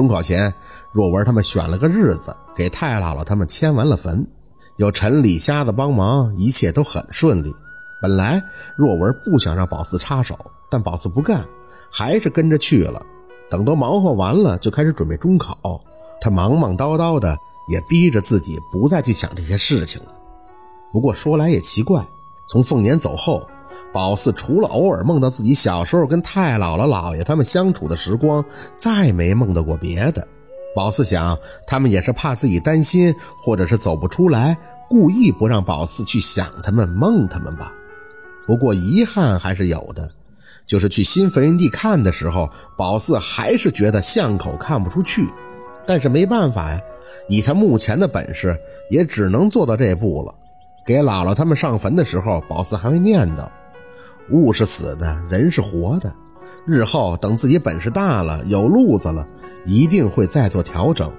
中考前，若文他们选了个日子，给太姥姥他们迁完了坟，有陈李瞎子帮忙，一切都很顺利。本来若文不想让宝四插手，但宝四不干，还是跟着去了。等都忙活完了，就开始准备中考。他忙忙叨叨的，也逼着自己不再去想这些事情了。不过说来也奇怪，从凤年走后，宝四除了偶尔梦到自己小时候跟太姥姥、姥爷他们相处的时光，再没梦到过别的。宝四想，他们也是怕自己担心，或者是走不出来，故意不让宝四去想他们、梦他们吧。不过遗憾还是有的，就是去新坟地看的时候，宝四还是觉得巷口看不出去。但是没办法呀，以他目前的本事，也只能做到这步了。给姥姥他们上坟的时候，宝四还会念叨：“物是死的，人是活的。日后等自己本事大了，有路子了，一定会再做调整。”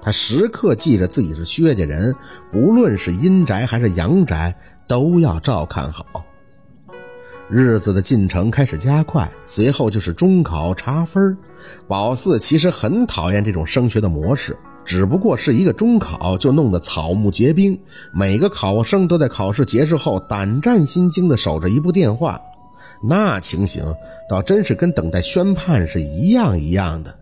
他时刻记着自己是薛家人，不论是阴宅还是阳宅，都要照看好。日子的进程开始加快，随后就是中考查分。宝四其实很讨厌这种升学的模式，只不过是一个中考就弄得草木皆兵，每个考生都在考试结束后胆战心惊地守着一部电话，那情形倒真是跟等待宣判是一样一样的。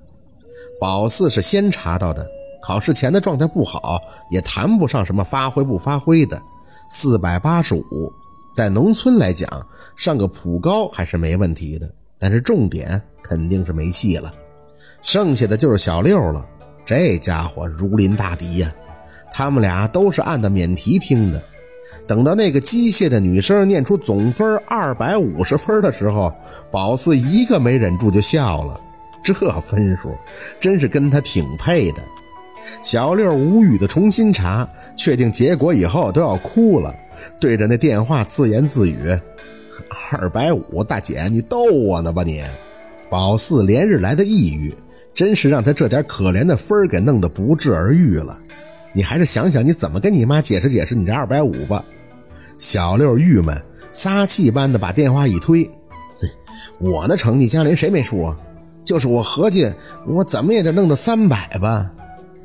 宝四是先查到的，考试前的状态不好，也谈不上什么发挥不发挥的，四百八十五。在农村来讲，上个普高还是没问题的，但是重点肯定是没戏了。剩下的就是小六了，这家伙如临大敌呀！他们俩都是按的免提听的。等到那个机械的女生念出总分二百五十分的时候，宝四一个没忍住就笑了。这分数真是跟他挺配的。小六无语的重新查，确定结果以后都要哭了。对着那电话自言自语：“二百五，大姐，你逗我呢吧你？”宝四连日来的抑郁，真是让他这点可怜的分给弄得不治而愈了。你还是想想你怎么跟你妈解释解释你这二百五吧。小六郁闷，撒气般的把电话一推：“我的成绩，家里谁没数啊？就是我合计，我怎么也得弄到三百吧。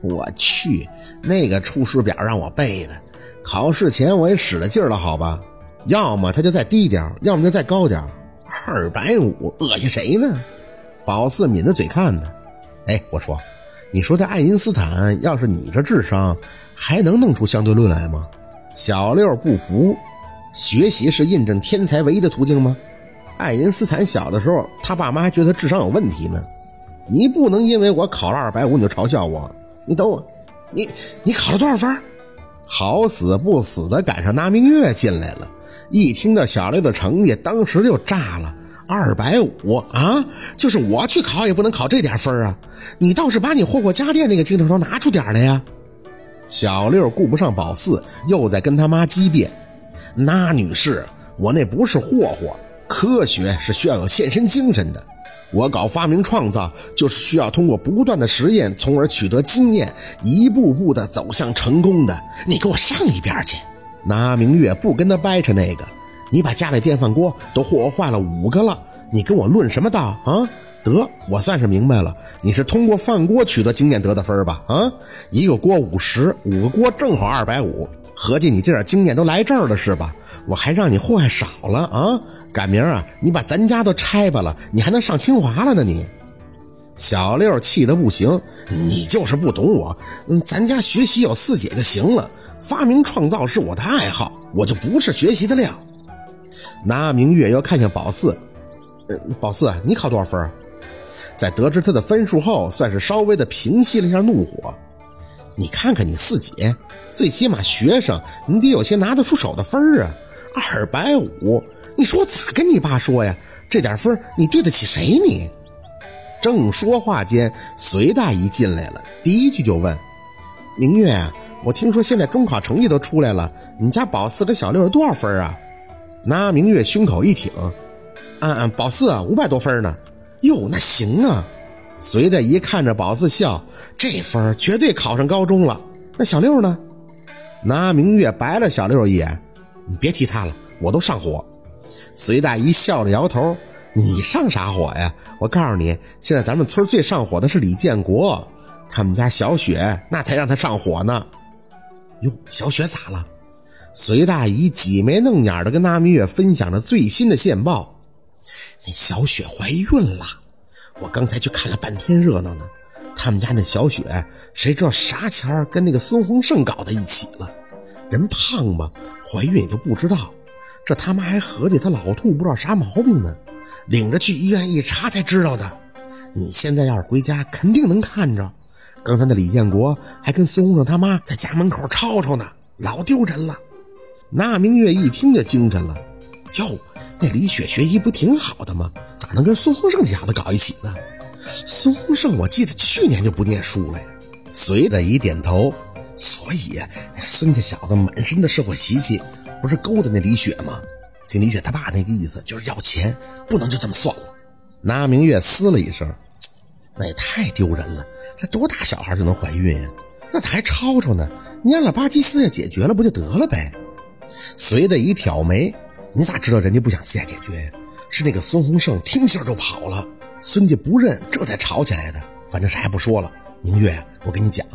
我去，那个出师表让我背的。”考试前我也使了劲了，好吧，要么他就再低点要么就再高点二百五，恶心谁呢？宝四抿着嘴看他，哎，我说，你说这爱因斯坦要是你这智商，还能弄出相对论来吗？小六不服，学习是印证天才唯一的途径吗？爱因斯坦小的时候，他爸妈还觉得智商有问题呢。你不能因为我考了二百五你就嘲笑我。你等我，你你考了多少分？好死不死的赶上拿明月进来了，一听到小六的成绩，当时就炸了，二百五啊！就是我去考也不能考这点分啊！你倒是把你霍霍家电那个精头头拿出点来呀！小六顾不上宝四，又在跟他妈激辩：“那女士，我那不是霍霍，科学是需要有献身精神的。”我搞发明创造，就是需要通过不断的实验，从而取得经验，一步步的走向成功的。你给我上一边去！拿明月不跟他掰扯那个，你把家里电饭锅都霍霍坏了五个了，你跟我论什么道啊？得，我算是明白了，你是通过饭锅取得经验得的分吧？啊，一个锅五十，五个锅正好二百五。合计你这点经验都来这儿了是吧？我还让你祸害少了啊！赶明儿啊，你把咱家都拆吧了，你还能上清华了呢！你小六气得不行，你就是不懂我。嗯，咱家学习有四姐就行了，发明创造是我的爱好，我就不是学习的料。拿明月又看向宝四，呃，宝四，你考多少分？在得知他的分数后，算是稍微的平息了一下怒火。你看看你四姐。最起码学生，你得有些拿得出手的分儿啊！二百五，你说我咋跟你爸说呀？这点分你对得起谁？你正说话间，隋大姨进来了，第一句就问：“明月啊，我听说现在中考成绩都出来了，你家宝四跟小六是多少分啊？”那明月胸口一挺：“嗯嗯，宝四五百多分呢。”哟，那行啊！隋大姨看着宝四笑：“这分绝对考上高中了。那小六呢？”拿明月白了小六一眼，你别提他了，我都上火。隋大姨笑着摇头：“你上啥火呀？我告诉你，现在咱们村最上火的是李建国，他们家小雪那才让他上火呢。哟，小雪咋了？隋大姨挤眉弄眼的跟那明月分享着最新的线报：那小雪怀孕了。我刚才去看了半天热闹呢。他们家那小雪，谁知道啥前儿跟那个孙洪胜搞在一起了？人胖吗？怀孕也就不知道。这他妈还合计他老兔不知道啥毛病呢，领着去医院一查才知道的。你现在要是回家，肯定能看着。刚才那李建国还跟孙洪胜他妈在家门口吵吵呢，老丢人了。那明月一听就精神了，哟，那李雪学习不挺好的吗？咋能跟孙洪胜这小子搞一起呢？孙洪胜，我记得去年就不念书了呀。随的一点头，所以孙家小子满身的社会习气，不是勾搭那李雪吗？听李雪他爸那个意思，就是要钱，不能就这么算了。那明月嘶了一声，那也太丢人了。这多大小孩就能怀孕呀？那咋还吵吵呢？蔫了吧唧私下解决了不就得了呗？随的一挑眉，你咋知道人家不想私下解决呀？是那个孙洪胜听信就跑了。孙家不认，这才吵起来的。反正啥也不说了。明月，我跟你讲，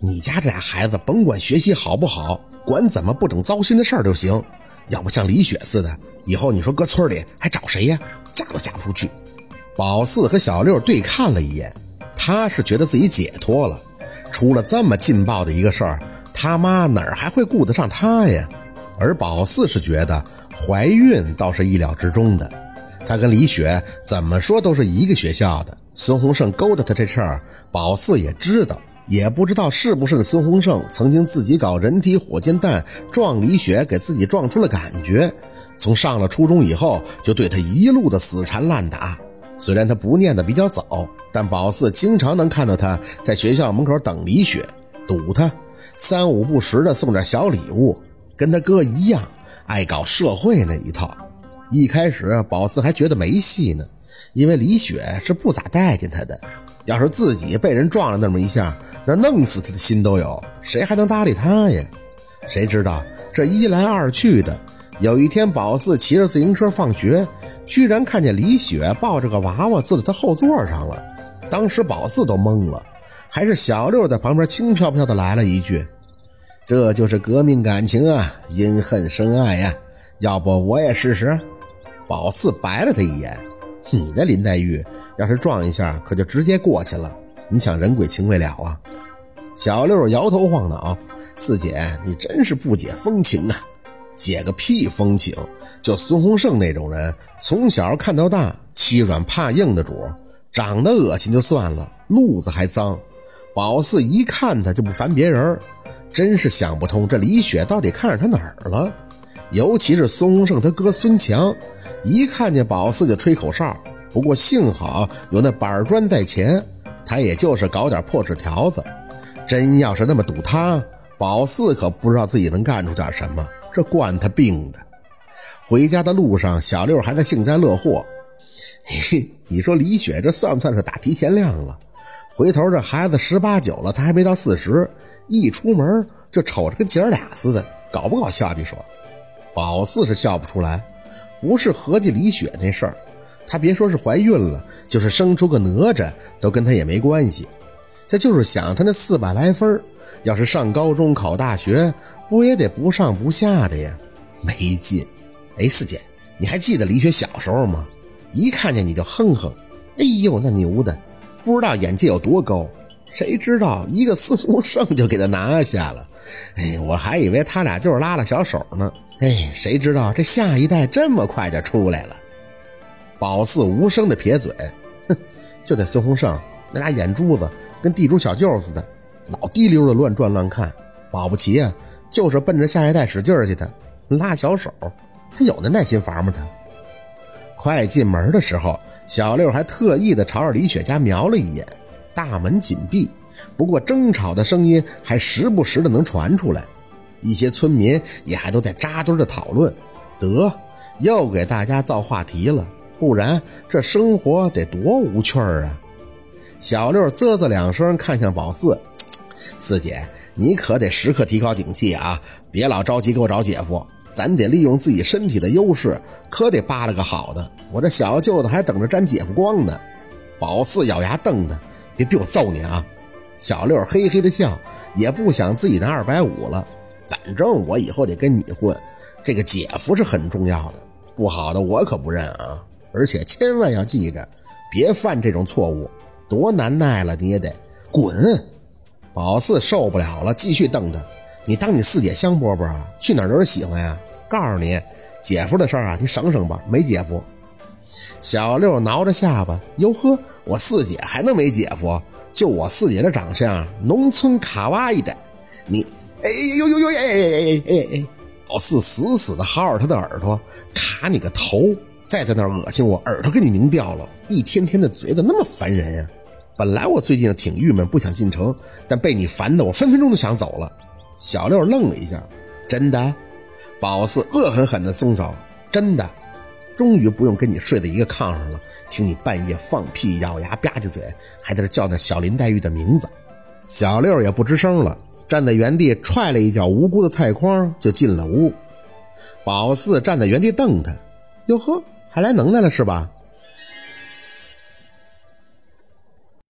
你家这俩孩子甭管学习好不好，管怎么不整糟心的事儿就行。要不像李雪似的，以后你说搁村里还找谁呀？嫁都嫁不出去。宝四和小六对看了一眼，他是觉得自己解脱了。出了这么劲爆的一个事儿，他妈哪儿还会顾得上他呀？而宝四是觉得怀孕倒是意料之中的。他跟李雪怎么说都是一个学校的。孙洪胜勾搭他这事儿，宝四也知道，也不知道是不是孙洪胜曾经自己搞人体火箭弹撞李雪，给自己撞出了感觉。从上了初中以后，就对他一路的死缠烂打。虽然他不念的比较早，但宝四经常能看到他在学校门口等李雪，堵他，三五不时的送点小礼物，跟他哥一样爱搞社会那一套。一开始，宝四还觉得没戏呢，因为李雪是不咋待见他的。要是自己被人撞了那么一下，那弄死他的心都有，谁还能搭理他呀？谁知道这一来二去的，有一天，宝四骑着自行车放学，居然看见李雪抱着个娃娃坐在他后座上了。当时宝四都懵了，还是小六在旁边轻飘飘的来了一句：“这就是革命感情啊，因恨生爱呀，要不我也试试。”宝四白了他一眼：“你的林黛玉要是撞一下，可就直接过去了。你想人鬼情未了啊？”小六摇头晃脑：“四姐，你真是不解风情啊！解个屁风情！就孙洪胜那种人，从小看到大，欺软怕硬的主，长得恶心就算了，路子还脏。宝四一看他就不烦别人，真是想不通这李雪到底看上他哪儿了。尤其是孙洪胜他哥孙强。”一看见宝四就吹口哨，不过幸好有那板砖在前，他也就是搞点破纸条子。真要是那么堵他，宝四可不知道自己能干出点什么，这惯他病的。回家的路上，小六还在幸灾乐祸。嘿，你说李雪这算不算是打提前量了？回头这孩子十八九了，他还没到四十，一出门就瞅着跟姐儿俩似的，搞不搞笑？你说，宝四是笑不出来。不是合计李雪那事儿，他别说是怀孕了，就是生出个哪吒，都跟他也没关系。这就是想他那四百来分，要是上高中考大学，不也得不上不下的呀？没劲。哎，四姐，你还记得李雪小时候吗？一看见你就哼哼。哎呦，那牛的，不知道眼界有多高。谁知道一个孙洪胜就给他拿下了。哎，我还以为他俩就是拉拉小手呢。哎，谁知道这下一代这么快就出来了？宝四无声的撇嘴，哼，就那孙洪胜那俩眼珠子跟地主小舅似的，老滴溜的乱转乱看。保不齐啊，就是奔着下一代使劲去的，拉小手。他有那耐心法吗？他快进门的时候，小六还特意的朝着李雪家瞄了一眼。大门紧闭，不过争吵的声音还时不时的能传出来。一些村民也还都在扎堆的讨论，得又给大家造话题了，不然这生活得多无趣儿啊！小六啧啧两声，看向宝四：“四姐，你可得时刻提高警惕啊，别老着急给我找姐夫，咱得利用自己身体的优势，可得扒拉个好的。我这小舅子还等着沾姐夫光呢。”宝四咬牙瞪他：“别逼我揍你啊！”小六嘿嘿的笑，也不想自己拿二百五了。反正我以后得跟你混，这个姐夫是很重要的，不好的我可不认啊！而且千万要记着，别犯这种错误，多难耐了你也得滚。宝四受不了了，继续瞪他：“你当你四姐香饽饽啊？去哪儿都是喜欢呀？告诉你，姐夫的事儿啊，你省省吧，没姐夫。”小六挠着下巴：“哟呵，我四姐还能没姐夫？就我四姐的长相，农村卡哇伊的，你……哎呦呦呦哎哎哎哎哎！宝四死死的薅着他的耳朵，卡你个头！再在那儿恶心我，耳朵给你拧掉了！一天天的嘴咋那么烦人呀？本来我最近挺郁闷，不想进城，但被你烦的，我分分钟都想走了。”小六愣了一下：“真的？”宝四恶狠狠地松手：“真的。”终于不用跟你睡在一个炕上了，听你半夜放屁、咬牙、吧唧嘴，还在这叫那小林黛玉的名字。小六也不吱声了，站在原地踹了一脚无辜的菜筐，就进了屋。宝四站在原地瞪他：“哟呵，还来能耐了是吧？